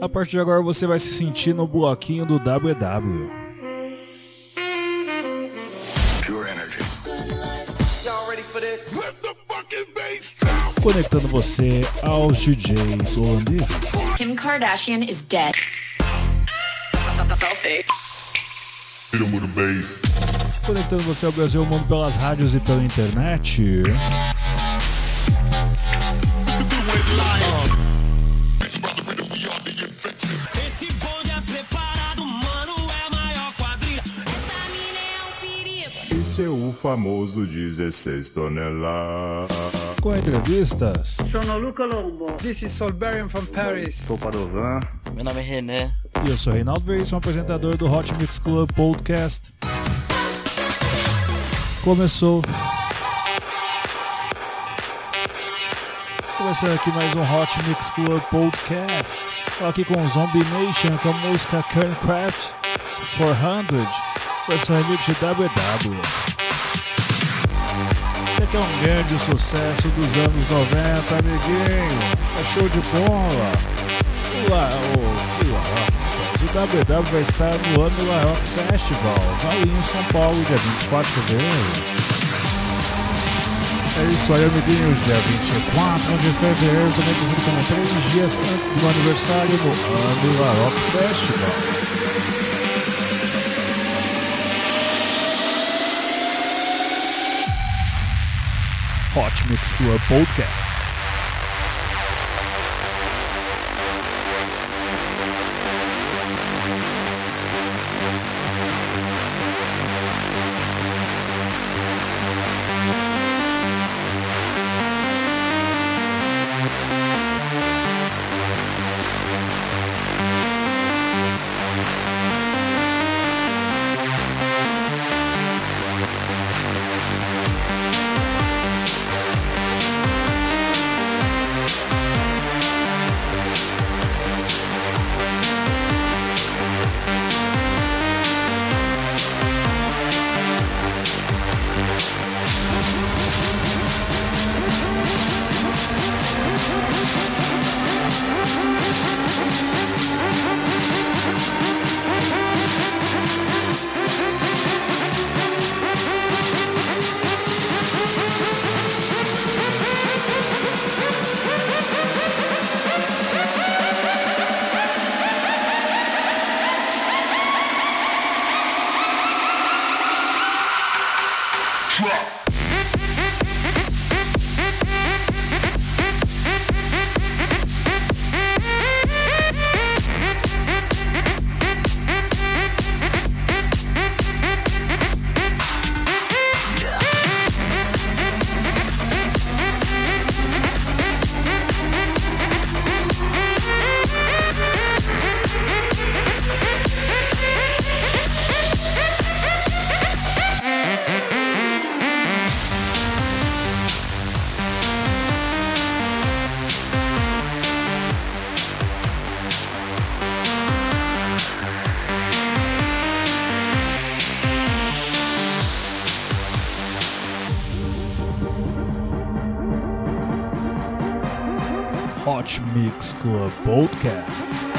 A partir de agora você vai se sentir no bloquinho do WW. Conectando você aos DJs holandeses. Kim Kardashian is dead. Conectando você ao Brasil e ao mundo pelas rádios e pela internet. Famoso 16 toneladas. Com entrevistas, Sono Luca Lombo. This is Solberian from Paris. Sou Padovan. Meu nome é René. e eu sou Reinaldo Veríssimo, apresentador do Hot Mix Club Podcast. Começou. Começando aqui mais um Hot Mix Club Podcast. Tô aqui com o Zombie Nation com a música Kerncraft 400, versão remix de WW. É um grande sucesso dos anos 90, amiguinho. É show de bola. O La, o. O WW vai estar no ano La Rock Festival, ali em São Paulo, dia 24 de fevereiro. É isso aí, amiguinhos. Dia 24 de fevereiro, também como três dias antes do aniversário Ano La Rock Festival. Hot Mix Club Podcast. Hot Mix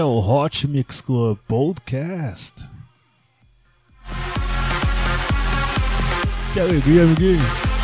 É o Hot Mix Club Podcast. Que alegria, amiguinhos!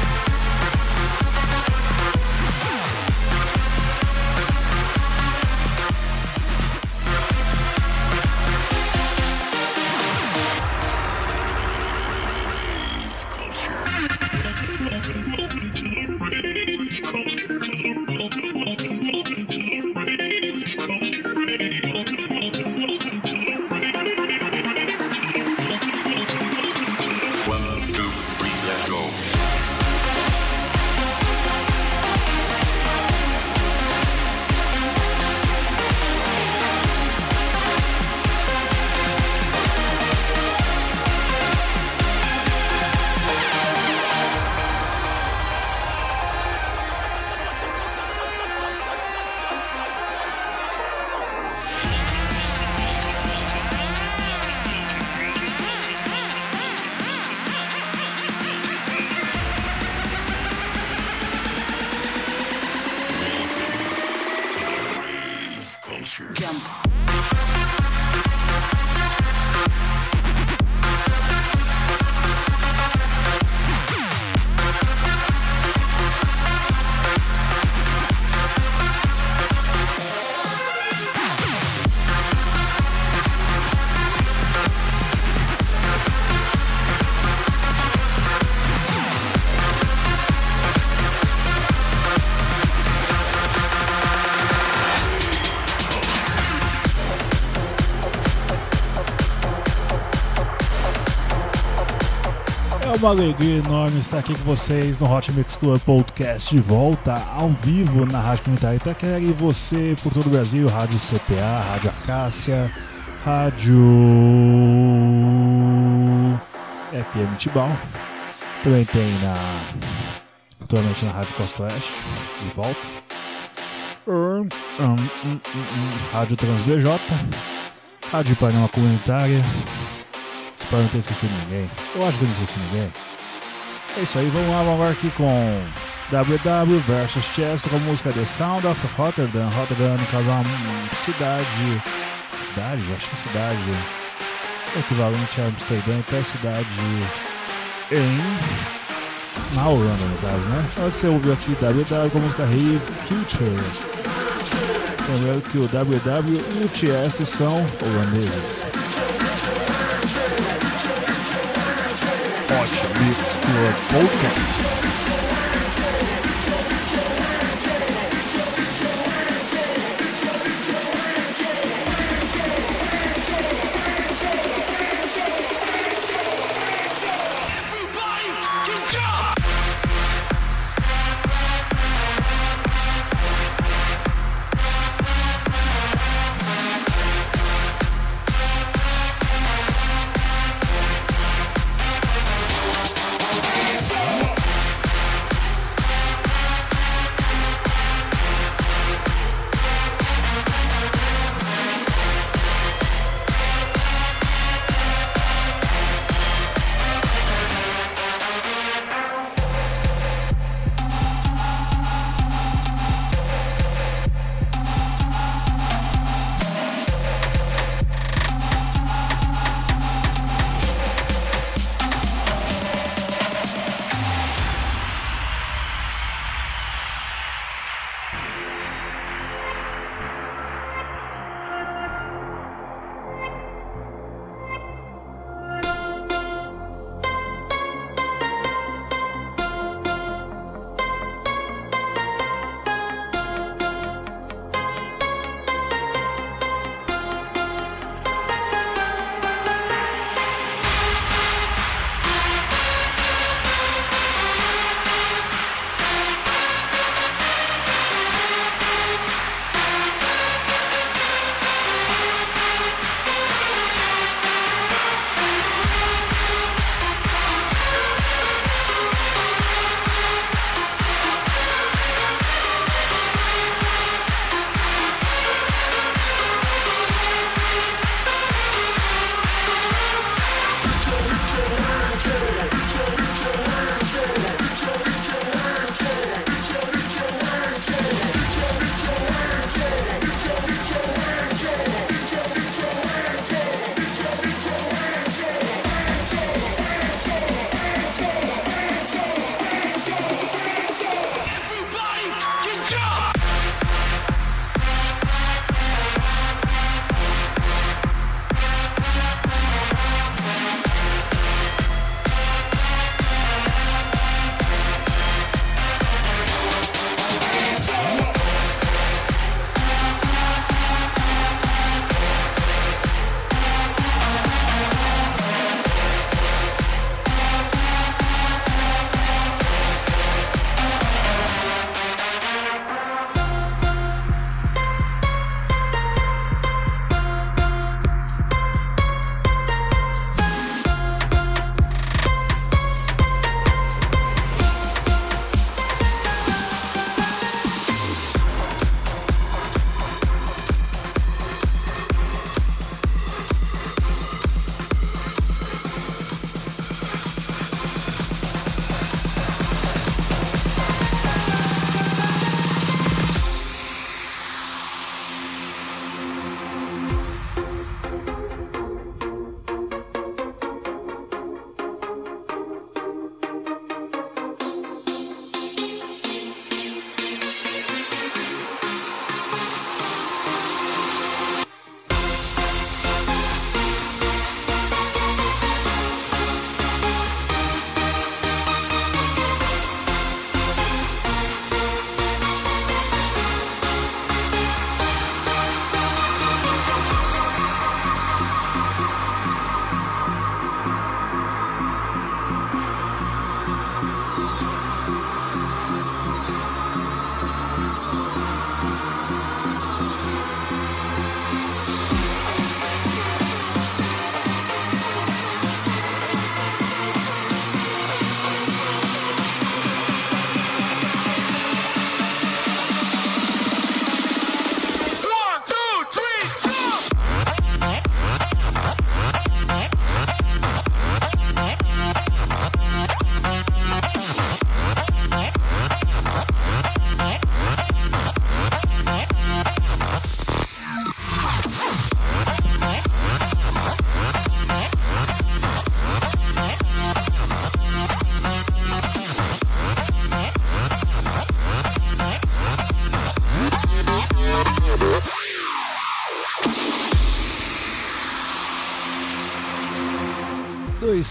Uma alegria enorme estar aqui com vocês no Hot Mix Club Podcast de volta ao vivo na Rádio Comunitária Itaquera e você por todo o Brasil, Rádio CPA, Rádio Acácia, Rádio FM Tibau. Também tem na futuramente na Rádio Costa Oeste, de volta. Hum, hum, hum, Rádio Trans BJ, Rádio Ipanema Comunitária. Espero não ter esquecido ninguém. Eu acho que eu não esqueci ninguém. É isso aí, vamos lá, vamos agora aqui com WW versus Chester com a música The Sound of Rotterdam. Rotterdam, no caso, é uma cidade. Cidade? Acho que é cidade. É equivalente a Amsterdã, então é cidade em. Na Holanda, no caso, né? Você ouviu aqui WW com a música Rave Culture. Lembrando que o WW e o Tiesto são holandeses. Hot Mix Club Podcast.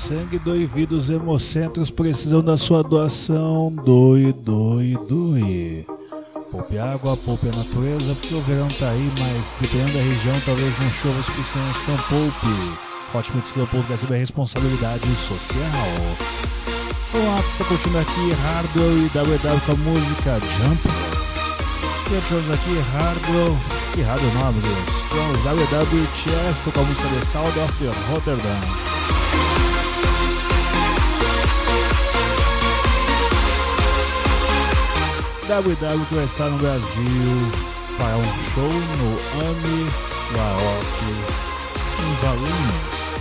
Sangue, doe vida, os hemocentros precisam da sua doação. Doe, doe, doe. Poupe água, poupe a natureza, porque o verão tá aí, mas dependendo da região, talvez não chova o suficiente, então poupe. Ótimo Mix Club Podcast sobre responsabilidade social. Olá, você está curtindo aqui Hardwell e WW com a música Jump. E tivemos aqui Hardwell, que Hardwell o nome deles, com os WW Chesto com a música The Sound of Rotterdam. WW que vai estar no Brasil para um show no AMI Laok em Valinhos.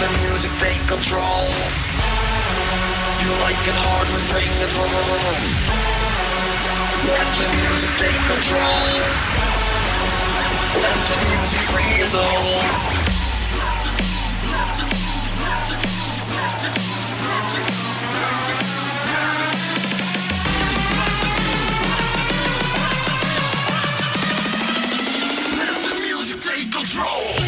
the music take control. You like it hard when bring it home Let the music take control. Let the music free us all. Take control!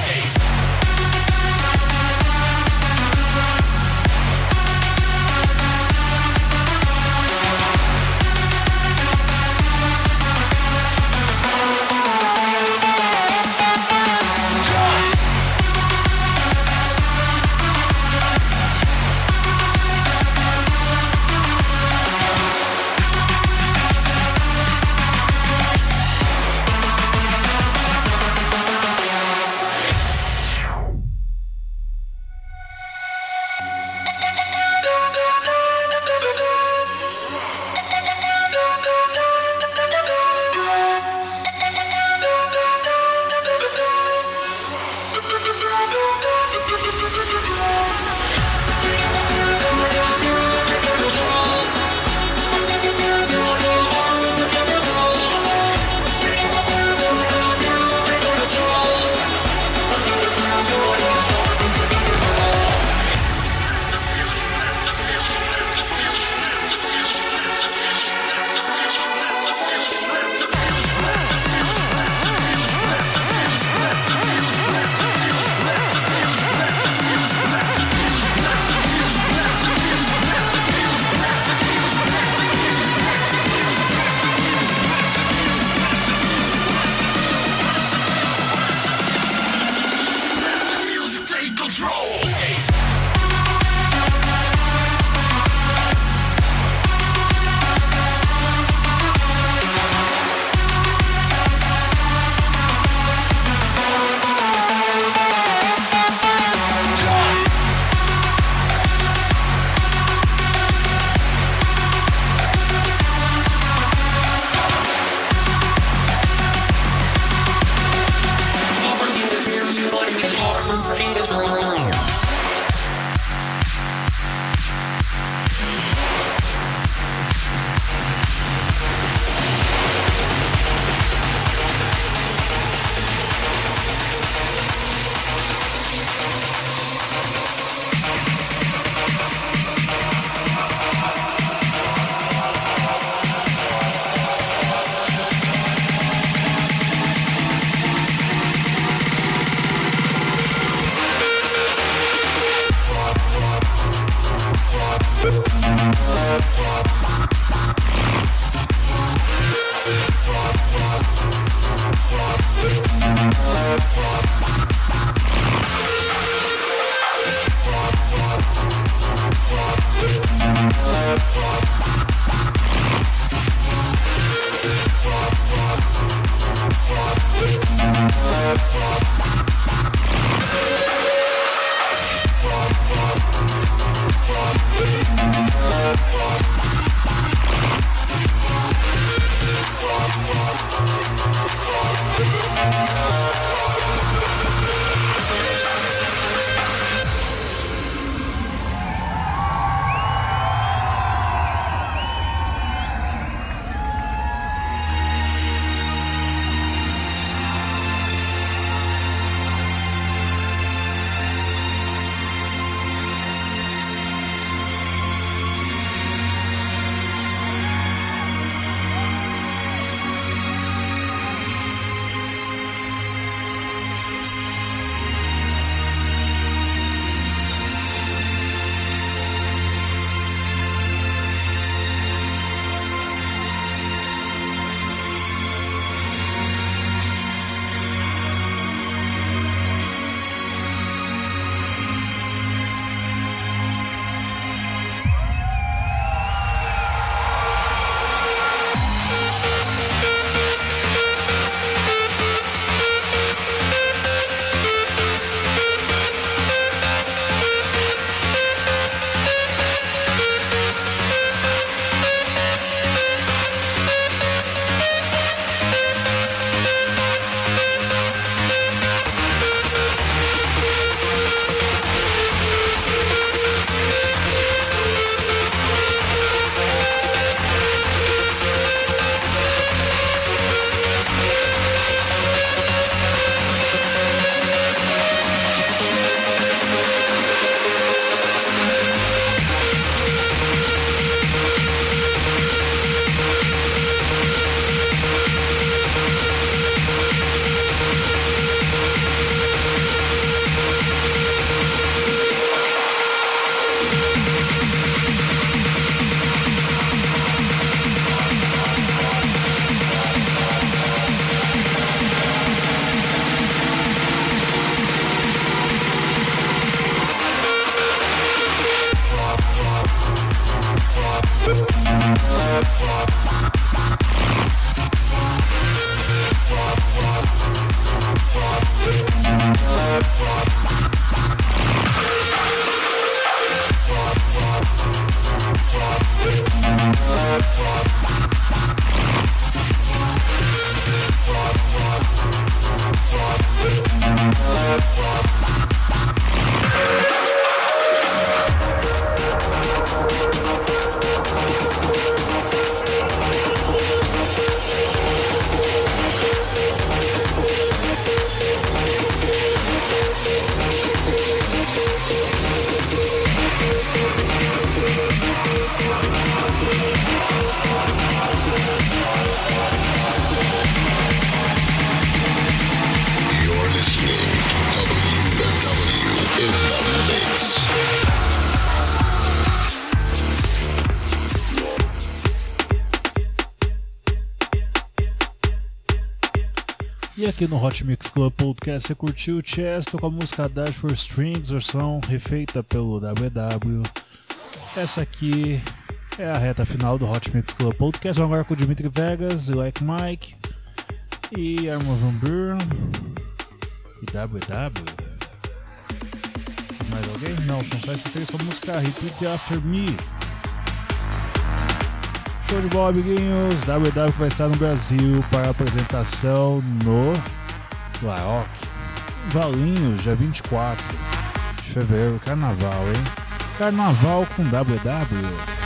Aqui no Hot Mix Club Podcast você curtiu o Chesto com a música Dash for Strings, versão refeita pelo WW. Essa aqui é a reta final do Hot Mix Club Podcast. Vamos agora com o Dimitri Vegas, o Like Mike e Armor Van Buren e WW. Mais alguém? Não, são só esses três com a música Repeat After Me. Show de bola, amiguinhos. WW vai estar no Brasil para apresentação no Laok. Valinhos, dia 24 de fevereiro. Carnaval, hein? Carnaval com WW.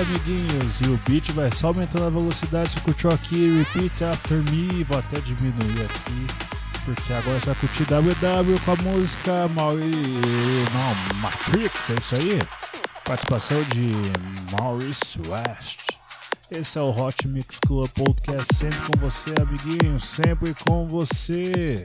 Amiguinhos. E o beat vai só aumentando a velocidade. Você curtiu aqui, repeat after me. Vou até diminuir aqui. Porque agora você vai curtir WW com a música Mauri... Não, Matrix, é isso aí? Participação de Maurice West. Esse é o Hot Mix Club Podcast, sempre com você, amiguinho, sempre com você.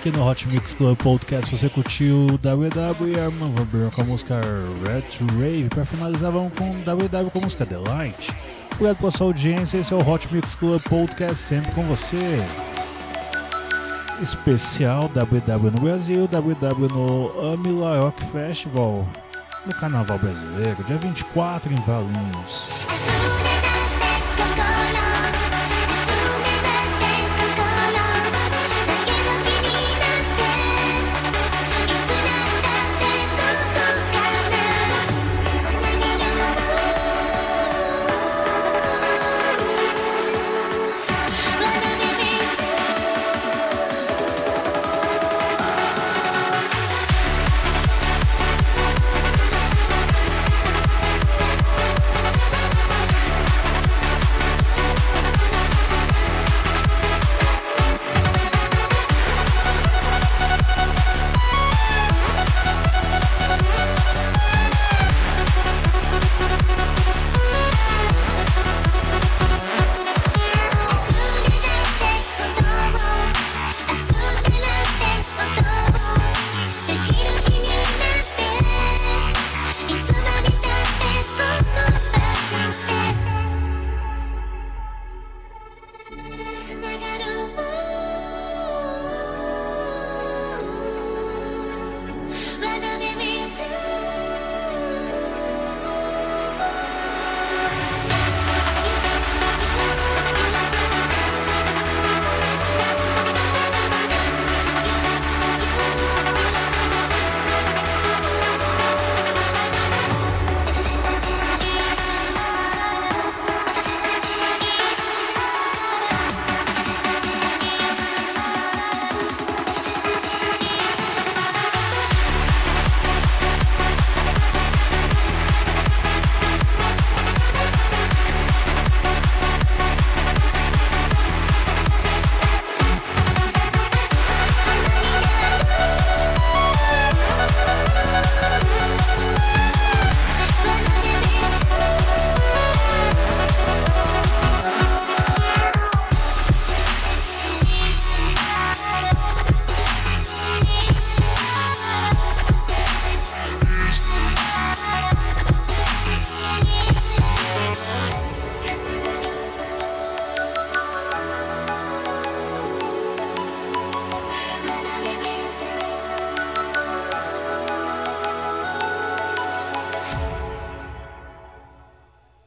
Aqui no Hot Mix Club Podcast você curtiu WW Arman Van Buren com a música Red Rave. Para finalizar, vamos com WW com a música The Light. Obrigado pela sua audiência. Esse é o Hot Mix Club Podcast, sempre com você. Especial WW no Brasil, WW no Amila Festival, no Carnaval Brasileiro, dia 24 em Valinhos.